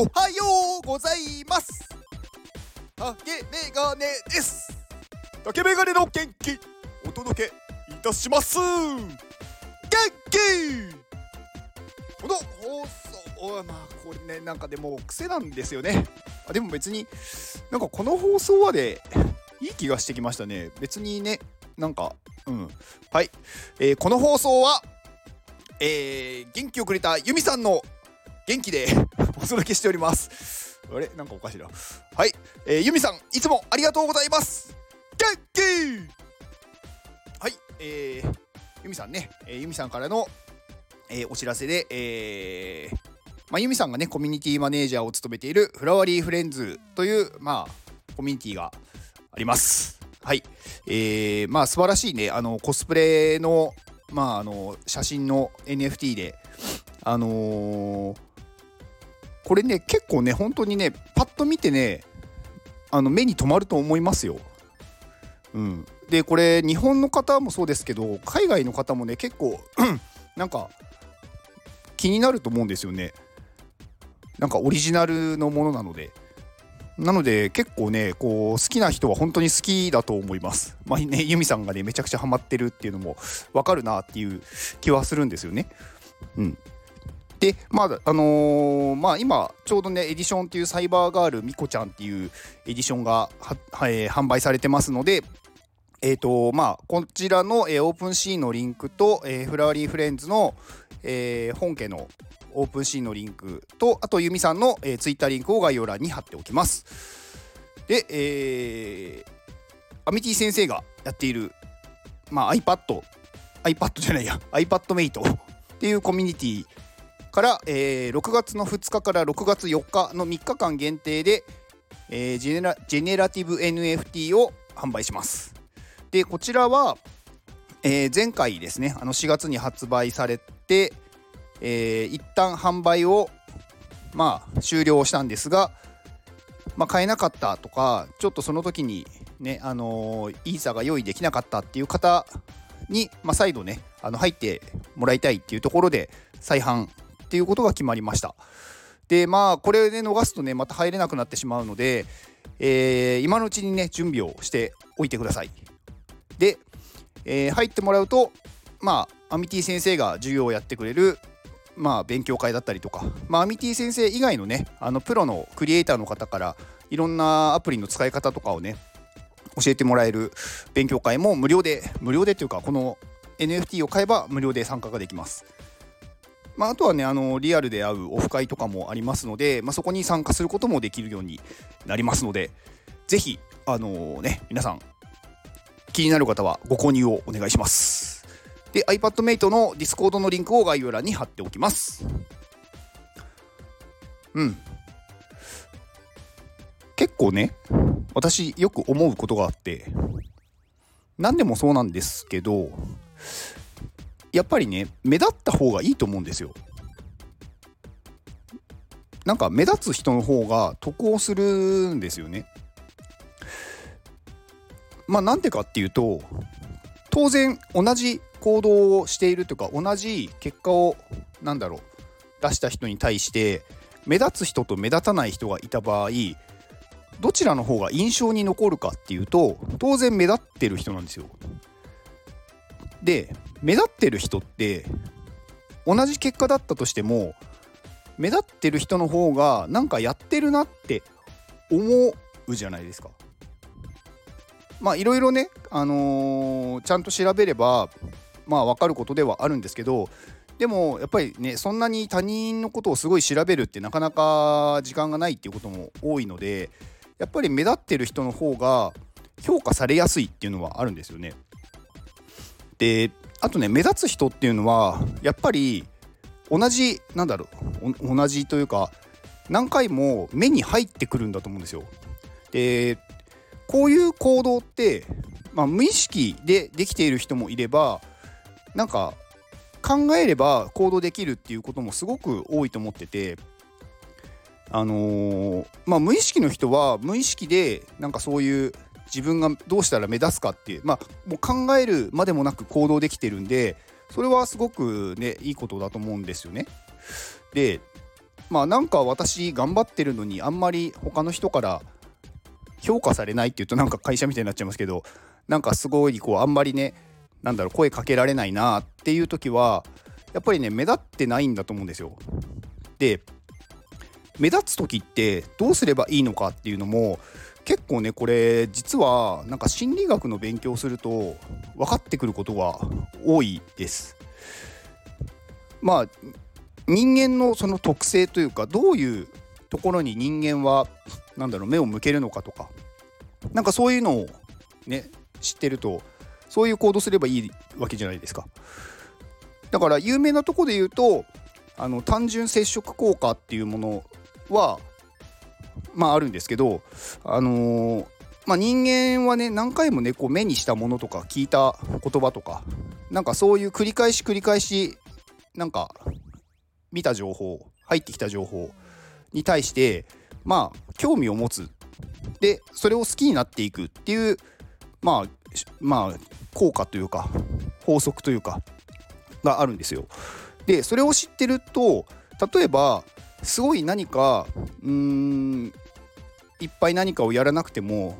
おはようございます。竹メガネです。竹メガネの元気お届けいたします。元気。この放送はまあこれねなんかでも癖なんですよね。あでも別になんかこの放送はでいい気がしてきましたね。別にねなんかうん。はい、えー、この放送はえー、元気をくれたユミさんの元気で お届けしております。あれ？なんかおかしいな。はい、えー、ユミさんいつもありがとうございます。元気!はい。えー、ユミさんね、えー、ユミさんからの、えー、お知らせでえー、まあ、ユミさんがねコミュニティマネージャーを務めているフラワリーフレンズというまあコミュニティがあります。はい。えー、まあ素晴らしいね。あのコスプレのまああの写真の NFT であのーこれね結構ね本当にねパッと見てねあの目に留まると思いますよ。うん、でこれ日本の方もそうですけど海外の方もね結構 なんか気になると思うんですよね。なんかオリジナルのものなので。なので結構ねこう好きな人は本当に好きだと思います。まあねユミさんがねめちゃくちゃハマってるっていうのもわかるなっていう気はするんですよね。うん。で、まあ、あのー、まあ、今、ちょうどね、エディションっていうサイバーガールみこちゃんっていうエディションがは、えー、販売されてますので、えーとまあ、こちらの、えー、 OpenSea のリンクと、えー、フラワリーフレンズの、えー、本家のOpenSea のリンクと、あと、ユミさんの、えー、ツイッターリンクを概要欄に貼っておきます。で、えー、アミティ先生がやっている、まあ、iPad、iPad じゃないや、iPadMate っていうコミュニティから、えー、6月の2日から6月4日の3日間限定で、えー、ジェネラ generative NFT を販売します。でこちらは、えー、前回ですねあの4月に発売されて、えー、一旦販売をまあ終了したんですが、まあ、買えなかったとかちょっとその時にねあのー、イーサが用意できなかったっていう方に、まあ、再度ねあの入ってもらいたいっていうところで再販っていうことが決まりましたでまあこれで逃すとねまた入れなくなってしまうので、えー、今のうちにね準備をしておいてくださいで、えー、入ってもらうとまあアミティ先生が授業をやってくれるまあ勉強会だったりとか、まあ、アミティ先生以外のねあのプロのクリエイターの方からいろんなアプリの使い方とかをね教えてもらえる勉強会も無料で無料でというかこの NFT を買えば無料で参加ができます。まあ、あとはねあのリアルで会うオフ会とかもありますので、まあ、そこに参加することもできるようになりますのでぜひあのね皆さん気になる方はご購入をお願いします。で iPadMate の Discord のリンクを概要欄に貼っておきます。うん。結構ね私よく思うことがあって何でもそうなんですけどやっぱりね目立った方がいいと思うんですよ。なんか目立つ人の方が得をするんですよね。まあなんでかっていうと当然同じ行動をしているとか同じ結果を何だろう出した人に対して目立つ人と目立たない人がいた場合どちらの方が印象に残るかっていうと当然目立ってる人なんですよ。で目立ってる人って同じ結果だったとしても目立ってる人の方がなんかやってるなって思うじゃないですか。まあいろいろね、あのー、ちゃんと調べればまあ分かることではあるんですけどでもやっぱりねそんなに他人のことをすごい調べるってなかなか時間がないっていうことも多いのでやっぱり目立ってる人の方が評価されやすいっていうのはあるんですよね。であとね目立つ人っていうのはやっぱり同じなんだろう同じというか何回も目に入ってくるんだと思うんですよ。でこういう行動って、まあ、無意識でできている人もいればなんか考えれば行動できるっていうこともすごく多いと思っててあのー、まあ無意識の人は無意識でなんかそういう自分がどうしたら目立つかっていうまあもう考えるまでもなく行動できてるんでそれはすごくねいいことだと思うんですよね。でまあなんか私頑張ってるのにあんまり他の人から評価されないっていうとなんか会社みたいになっちゃいますけどなんかすごいこうあんまりねなんだろう声かけられないなっていう時はやっぱりね目立ってないんだと思うんですよ。で目立つ時ってどうすればいいのかっていうのも結構ねこれ実はなんか心理学の勉強すると分かってくることが多いです。まあ人間のその特性というかどういうところに人間は何だろう目を向けるのかとかなんかそういうのをね知ってるとそういう行動すればいいわけじゃないですか。だから有名なとこで言うとあの単純接触効果っていうものはまああるんですけどあのー、まあ、人間はね何回もねこう目にしたものとか聞いた言葉とかなんかそういう繰り返し繰り返しなんか見た情報入ってきた情報に対してまあ興味を持つでそれを好きになっていくっていうまあまあ効果というか法則というかがあるんですよ。でそれを知ってると例えばすごい何かうーんいっぱい何かをやらなくても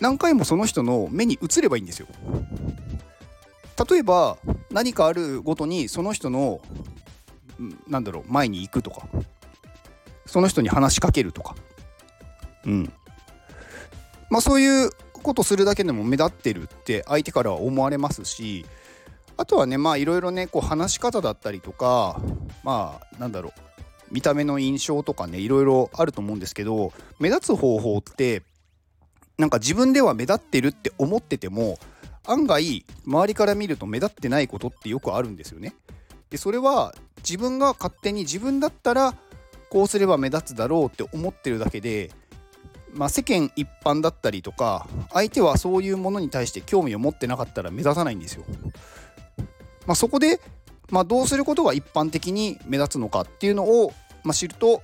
何回もその人の目に映ればいいんですよ。例えば何かあるごとにその人のなんだろう前に行くとかその人に話しかけるとかうんまあそういうことするだけでも目立ってるって相手からは思われますしあとはねまあいろいろねこう話し方だったりとかまあなんだろう見た目の印象とかねいろいろあると思うんですけど目立つ方法ってなんか自分では目立ってるって思ってても案外周りから見ると目立ってないことってよくあるんですよね。でそれは自分が勝手に自分だったらこうすれば目立つだろうって思ってるだけで、まあ、世間一般だったりとか相手はそういうものに対して興味を持ってなかったら目立たないんですよ。まあ、そこで、まあ、どうすることが一般的に目立つのかっていうのを、まあ、知ると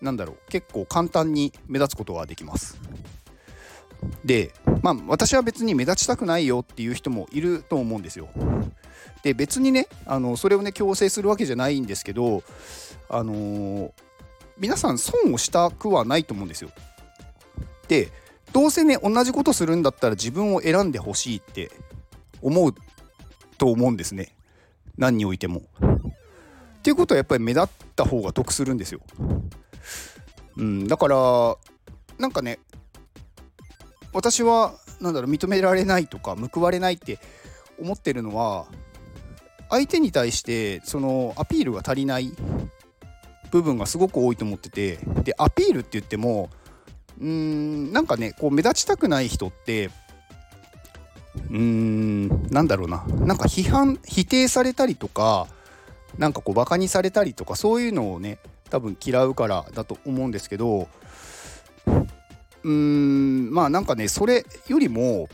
なんだろう結構簡単に目立つことができます。でまあ私は別に目立ちたくないよっていう人もいると思うんですよ。で別にねあのそれをね強制するわけじゃないんですけどあのー、皆さん損をしたくはないと思うんですよ。でどうせね同じことするんだったら自分を選んでほしいって思うと思うんですね何においても。っていうことはやっぱり目立った方が得するんですよ。うん、だからなんかね私はなんだろう認められないとか報われないって思ってるのは相手に対してそのアピールが足りない部分がすごく多いと思っててでアピールって言ってもうーんなんかねこう目立ちたくない人ってうーんなんだろうななんか批判否定されたりとかなんかこうバカにされたりとかそういうのをね多分嫌うからだと思うんですけどうーんまあなんかねそれよりも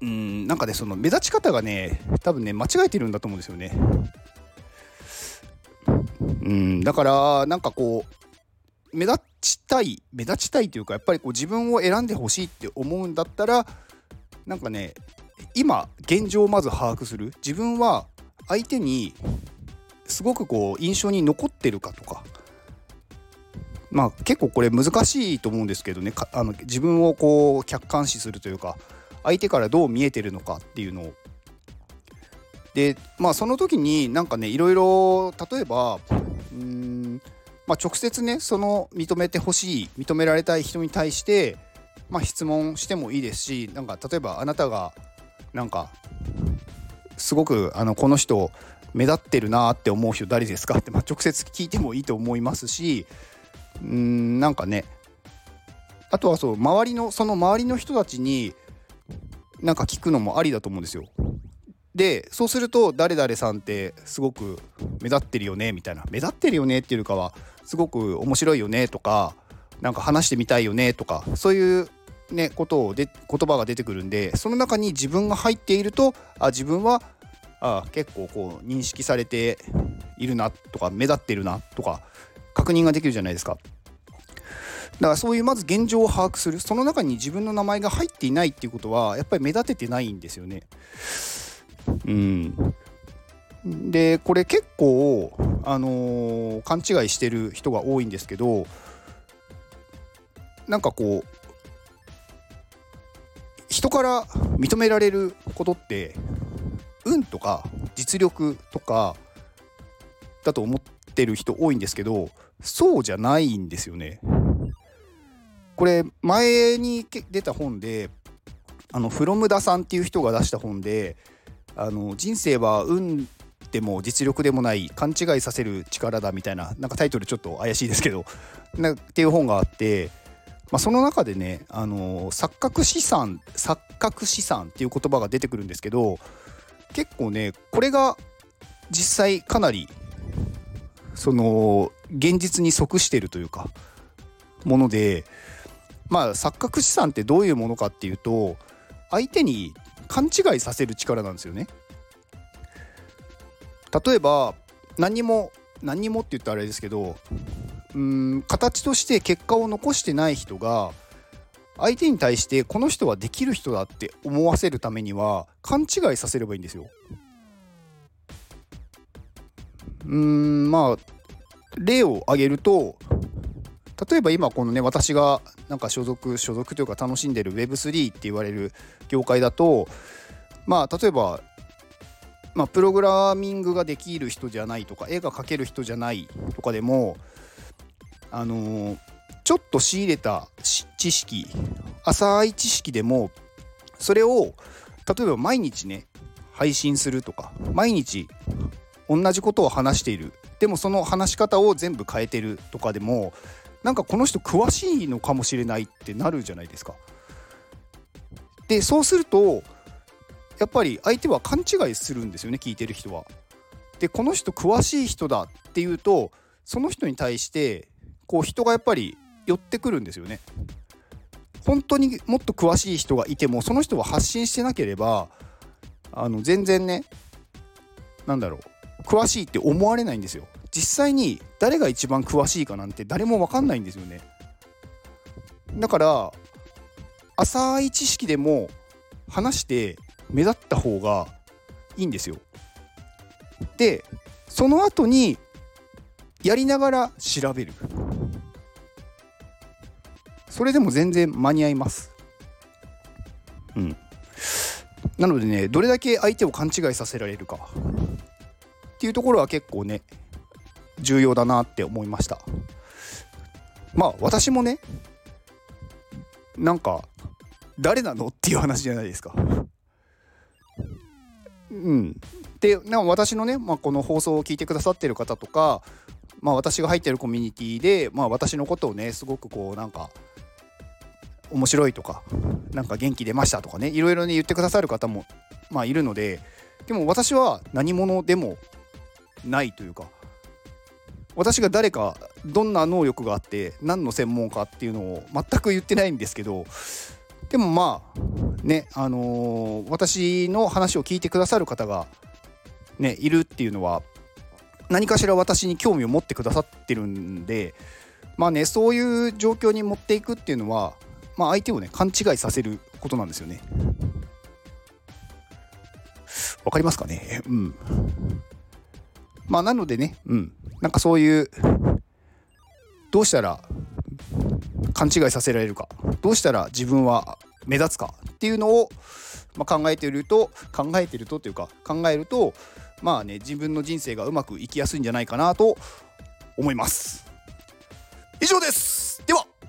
うんなんかねその目立ち方がね多分ね間違えてるんだと思うんですよね。うんだからなんかこう目立ちたい目立ちたいというかやっぱりこう自分を選んでほしいって思うんだったらなんかね今現状をまず把握する。自分は相手にすごくこう印象に残ってるかとか。まあ結構これ難しいと思うんですけどね。あの自分をこう客観視するというか相手からどう見えてるのかっていうのを。でまあその時になんかねいろいろ例えばうんまあ直接ねその認めてほしい認められたい人に対してまあ質問してもいいですしなんか例えばあなたがなんかすごくあのこの人目立ってるなって思う人誰ですか？って、まあ、直接聞いてもいいと思いますしうんなんかねあとはそう周りのその周りの人たちになんか聞くのもありだと思うんですよ。でそうすると誰々さんってすごく目立ってるよねみたいな目立ってるよねっていうかはすごく面白いよねとかなんか話してみたいよねとかそういうねことをで言葉が出てくるんでその中に自分が入っているとあ自分はあ結構こう認識されているなとか目立ってるなとか確認ができるじゃないですか。だからそういうまず現状を把握するその中に自分の名前が入っていないっていうことはやっぱり目立ててないんですよね。うんでこれ結構、あのー、勘違いしてる人が多いんですけどなんかこう人から認められることって運とか実力とかだと思ってる人多いんですけどそうじゃないんですよね。これ前に出た本であのフロムダさんっていう人が出した本であの人生は運でも実力でもない勘違いさせる力だみたいななんかタイトルちょっと怪しいですけどなっていう本があって、まあ、その中でねあの錯覚資産錯覚資産っていう言葉が出てくるんですけど結構ねこれが実際かなりその現実に即してるというかものでまあ錯覚資産ってどういうものかっていうと相手に勘違いさせる力なんですよね。例えば何にも何にもって言ったらあれですけどうん形として結果を残してない人が相手に対してこの人はできる人だって思わせるためには勘違いさせればいいんですよ。うんまあ例を挙げると例えば今このね私がなんか所属所属というか楽しんでる Web3 って言われる業界だとまあ例えばまあ、プログラミングができる人じゃないとか絵が描ける人じゃないとかでもあのー、ちょっと仕入れた知識浅い知識でもそれを例えば毎日ね配信するとか毎日同じことを話しているでもその話し方を全部変えてるとかでもなんかこの人詳しいのかもしれないってなるじゃないですか。でそうするとやっぱり相手は勘違いするんですよね聞いてる人は。でこの人詳しい人だっていうとその人に対してこう人がやっぱり寄ってくるんですよね。本当にもっと詳しい人がいてもその人は発信してなければあの全然ね何だろう詳しいって思われないんですよ。実際に誰が一番詳しいかなんて誰も分かんないんですよね。だから浅い知識でも話して目立った方がいいんですよ。でその後にやりながら調べる。それでも全然間に合います。うん。なのでねどれだけ相手を勘違いさせられるかっていうところは結構ね重要だなって思いましたまあ私もねなんか誰なのっていう話じゃないですかうんでなんか私のね、まあ、この放送を聞いてくださってる方とか、まあ、私が入ってるコミュニティで、まあ、私のことをねすごくこうなんか面白いとかなんか元気出ましたとかねいろいろね言ってくださる方もまあいるのででも私は何者でもないというか私が誰かどんな能力があって何の専門家っていうのを全く言ってないんですけどでもまあねあのー、私の話を聞いてくださる方がねいるっていうのは何かしら私に興味を持ってくださってるんでまあねそういう状況に持っていくっていうのは、まあ、相手をね勘違いさせることなんですよね。わかりますかね？うん。まあなのでね、うん。なんかそういうどうしたら勘違いさせられるかどうしたら自分は目立つかっていうのを、まあ、考えていると考えているとというか考えるとまあね自分の人生がうまくいきやすいんじゃないかなと思います以上です